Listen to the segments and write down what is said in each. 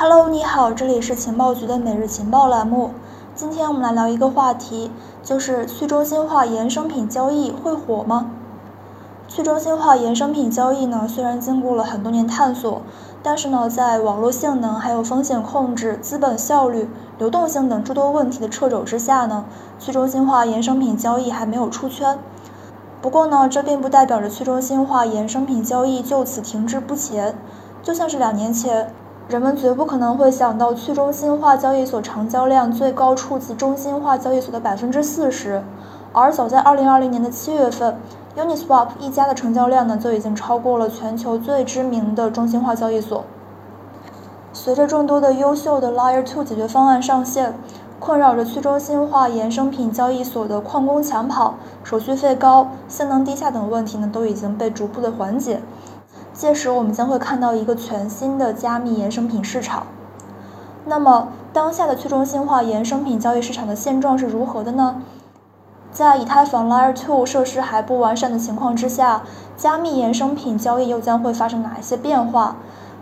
Hello，你好，这里是情报局的每日情报栏目。今天我们来聊一个话题，就是去中心化衍生品交易会火吗？去中心化衍生品交易呢，虽然经过了很多年探索，但是呢，在网络性能、还有风险控制、资本效率、流动性等诸多问题的掣肘之下呢，去中心化衍生品交易还没有出圈。不过呢，这并不代表着去中心化衍生品交易就此停滞不前。就像是两年前，人们绝不可能会想到去中心化交易所成交量最高触及中心化交易所的百分之四十，而早在二零二零年的七月份，Uniswap 一家的成交量呢就已经超过了全球最知名的中心化交易所。随着众多的优秀的 Layer 2解决方案上线。困扰着去中心化衍生品交易所的矿工抢跑、手续费高、性能低下等问题呢，都已经被逐步的缓解。届时，我们将会看到一个全新的加密衍生品市场。那么，当下的去中心化衍生品交易市场的现状是如何的呢？在以太坊 Layer 2设施还不完善的情况之下，加密衍生品交易又将会发生哪一些变化？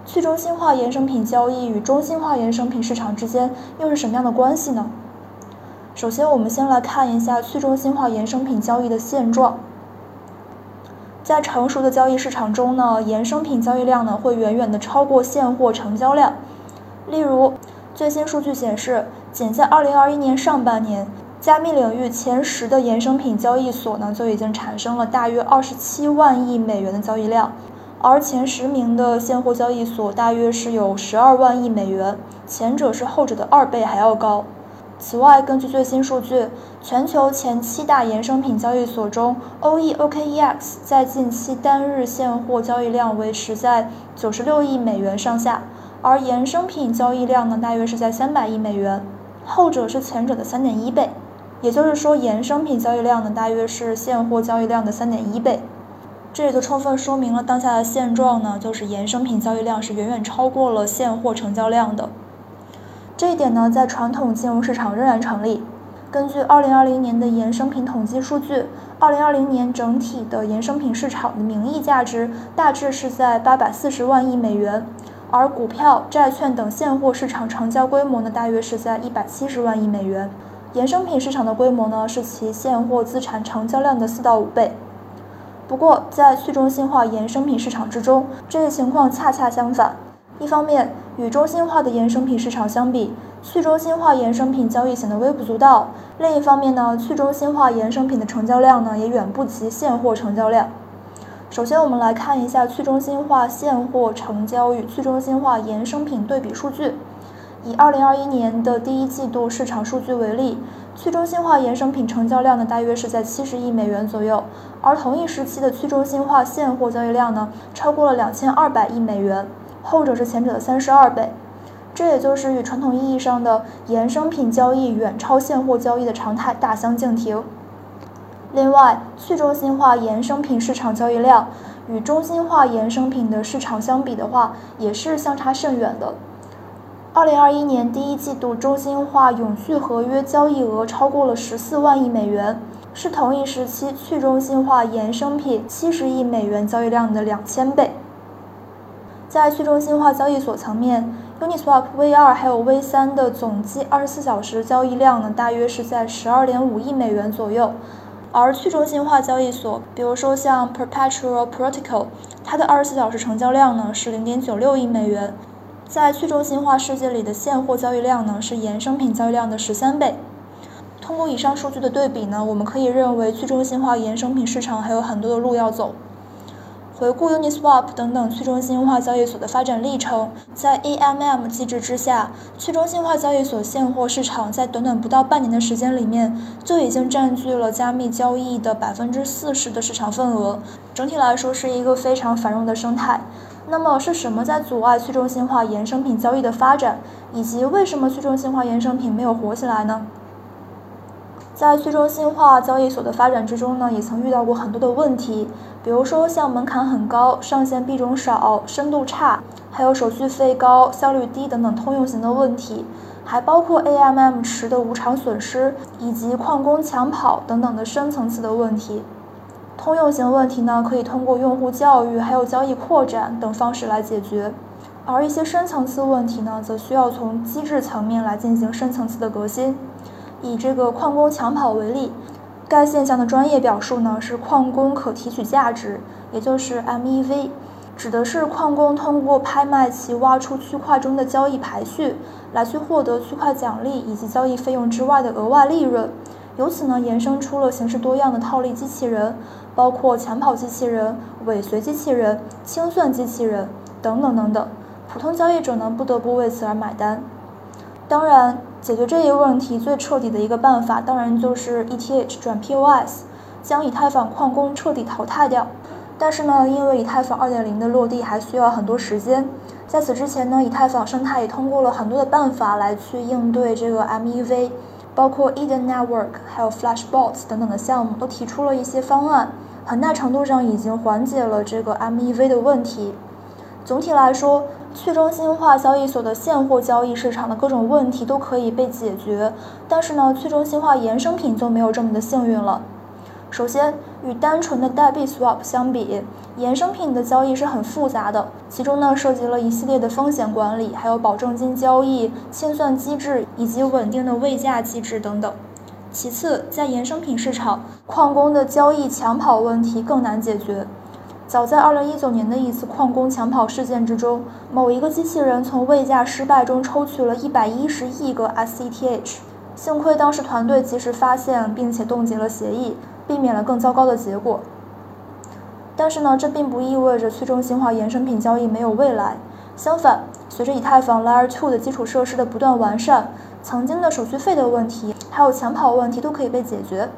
去中心化衍生品交易与中心化衍生品市场之间又是什么样的关系呢？首先，我们先来看一下去中心化衍生品交易的现状。在成熟的交易市场中呢，衍生品交易量呢会远远的超过现货成交量。例如，最新数据显示，仅在2021年上半年，加密领域前十的衍生品交易所呢就已经产生了大约27万亿美元的交易量。而前十名的现货交易所大约是有十二万亿美元，前者是后者的二倍还要高。此外，根据最新数据，全球前七大衍生品交易所中，OE-OKEX 在近期单日现货交易量维持在九十六亿美元上下，而衍生品交易量呢，大约是在三百亿美元，后者是前者的三点一倍。也就是说，衍生品交易量呢，大约是现货交易量的三点一倍。这也就充分说明了当下的现状呢，就是衍生品交易量是远远超过了现货成交量的。这一点呢，在传统金融市场仍然成立。根据2020年的衍生品统计数据，2020年整体的衍生品市场的名义价值大致是在840万亿美元，而股票、债券等现货市场成交规模呢，大约是在170万亿美元。衍生品市场的规模呢，是其现货资产成交量的四到五倍。不过，在去中心化衍生品市场之中，这一情况恰恰相反。一方面，与中心化的衍生品市场相比，去中心化衍生品交易显得微不足道；另一方面呢，去中心化衍生品的成交量呢，也远不及现货成交量。首先，我们来看一下去中心化现货成交与去中心化衍生品对比数据。以2021年的第一季度市场数据为例。去中心化衍生品成交量呢，大约是在七十亿美元左右，而同一时期的去中心化现货交易量呢，超过了两千二百亿美元，后者是前者的三十二倍。这也就是与传统意义上的衍生品交易远超现货交易的常态大相径庭。另外，去中心化衍生品市场交易量与中心化衍生品的市场相比的话，也是相差甚远的。二零二一年第一季度中心化永续合约交易额超过了十四万亿美元，是同一时期去中心化衍生品七十亿美元交易量的两千倍。在去中心化交易所层面，Uniswap V 二还有 V 三的总计二十四小时交易量呢，大约是在十二点五亿美元左右。而去中心化交易所，比如说像 Perpetual Protocol，它的二十四小时成交量呢是零点九六亿美元。在去中心化世界里的现货交易量呢，是衍生品交易量的十三倍。通过以上数据的对比呢，我们可以认为去中心化衍生品市场还有很多的路要走。回顾 Uniswap 等等去中心化交易所的发展历程，在 AMM 机制之下，去中心化交易所现货市场在短短不到半年的时间里面，就已经占据了加密交易的百分之四十的市场份额。整体来说，是一个非常繁荣的生态。那么是什么在阻碍去中心化衍生品交易的发展，以及为什么去中心化衍生品没有火起来呢？在去中心化交易所的发展之中呢，也曾遇到过很多的问题，比如说像门槛很高、上线币种少、深度差，还有手续费高、效率低等等通用型的问题，还包括 AMM 池的无偿损失以及矿工抢跑等等的深层次的问题。通用型问题呢，可以通过用户教育、还有交易扩展等方式来解决。而一些深层次问题呢，则需要从机制层面来进行深层次的革新。以这个矿工抢跑为例，该现象的专业表述呢是矿工可提取价值，也就是 MEV，指的是矿工通过拍卖其挖出区块中的交易排序，来去获得区块奖励以及交易费用之外的额外利润。由此呢，衍生出了形式多样的套利机器人，包括抢跑机器人、尾随机器人、清算机器人等等等等。普通交易者呢，不得不为此而买单。当然，解决这一问题最彻底的一个办法，当然就是 ETH 转 POS，将以太坊矿工彻底淘汰掉。但是呢，因为以太坊2.0的落地还需要很多时间，在此之前呢，以太坊生态也通过了很多的办法来去应对这个 MEV，包括 Eden Network 还有 Flashbots 等等的项目，都提出了一些方案，很大程度上已经缓解了这个 MEV 的问题。总体来说，去中心化交易所的现货交易市场的各种问题都可以被解决，但是呢，去中心化衍生品就没有这么的幸运了。首先，与单纯的代币 swap 相比，衍生品的交易是很复杂的，其中呢涉及了一系列的风险管理，还有保证金交易、清算机制以及稳定的位价机制等等。其次，在衍生品市场，矿工的交易抢跑问题更难解决。早在2019年的一次矿工抢跑事件之中，某一个机器人从位价失败中抽取了110亿个 SETH，幸亏当时团队及时发现并且冻结了协议，避免了更糟糕的结果。但是呢，这并不意味着去中心化衍生品交易没有未来。相反，随着以太坊 Layer 2的基础设施的不断完善，曾经的手续费的问题还有抢跑问题都可以被解决。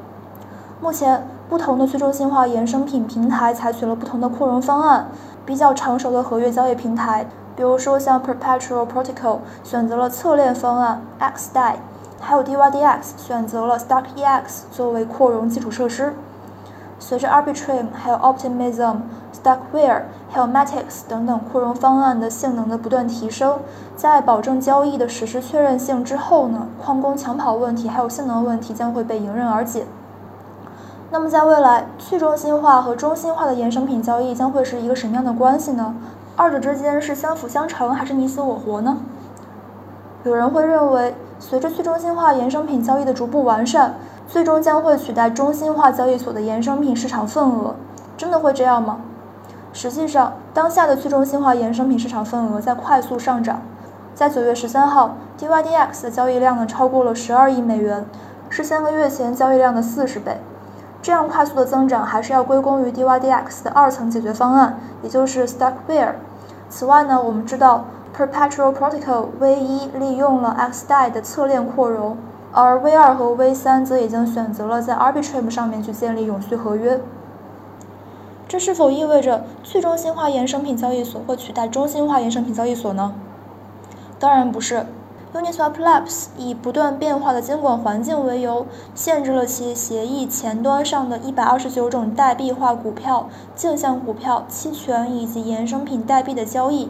目前。不同的去中心化衍生品平台采取了不同的扩容方案。比较成熟的合约交易平台，比如说像 Perpetual Protocol 选择了侧链方案 XDAI，还有 DYDX 选择了 StarkEX 作为扩容基础设施。随着 Arbitrum、还有 Optimism、StackWare、还有 Matic 等等扩容方案的性能的不断提升，在保证交易的实时确认性之后呢，矿工抢跑问题还有性能问题将会被迎刃而解。那么在未来，去中心化和中心化的衍生品交易将会是一个什么样的关系呢？二者之间是相辅相成，还是你死我活呢？有人会认为，随着去中心化衍生品交易的逐步完善，最终将会取代中心化交易所的衍生品市场份额。真的会这样吗？实际上，当下的去中心化衍生品市场份额在快速上涨。在九月十三号，DYDX 的交易量呢超过了十二亿美元，是三个月前交易量的四十倍。这样快速的增长还是要归功于 DYDX 的二层解决方案，也就是 StackWare。此外呢，我们知道 Perpetual Protocol V1 利用了 XDAI 的侧链扩容，而 V2 和 V3 则已经选择了在 Arbitrum 上面去建立永续合约。这是否意味着去中心化衍生品交易所会取代中心化衍生品交易所呢？当然不是。Uniswap Labs 以不断变化的监管环境为由，限制了其协议前端上的一百二十九种代币化股票、镜像股票、期权以及衍生品代币的交易。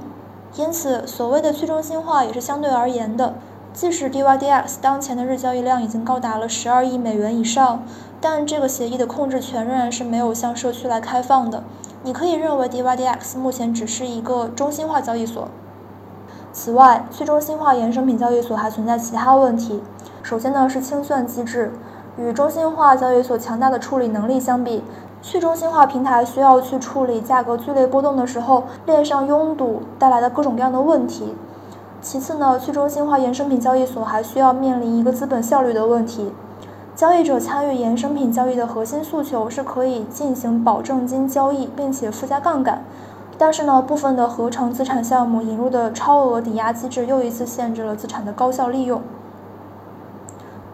因此，所谓的去中心化也是相对而言的。即使 DYDX 当前的日交易量已经高达了十二亿美元以上，但这个协议的控制权仍然是没有向社区来开放的。你可以认为 DYDX 目前只是一个中心化交易所。此外，去中心化衍生品交易所还存在其他问题。首先呢是清算机制，与中心化交易所强大的处理能力相比，去中心化平台需要去处理价格剧烈波动的时候链上拥堵带来的各种各样的问题。其次呢，去中心化衍生品交易所还需要面临一个资本效率的问题。交易者参与衍生品交易的核心诉求是可以进行保证金交易，并且附加杠杆。但是呢，部分的合成资产项目引入的超额抵押机制又一次限制了资产的高效利用。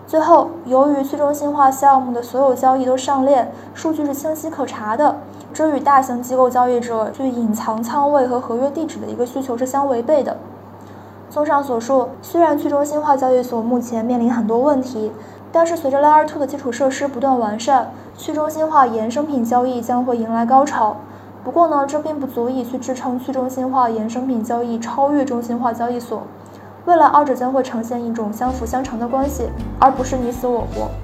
最后，由于去中心化项目的所有交易都上链，数据是清晰可查的，这与大型机构交易者去隐藏仓位和合约地址的一个需求是相违背的。综上所述，虽然去中心化交易所目前面临很多问题，但是随着 Layer 2的基础设施不断完善，去中心化衍生品交易将会迎来高潮。不过呢，这并不足以去支撑去中心化衍生品交易超越中心化交易所。未来二者将会呈现一种相辅相成的关系，而不是你死我活。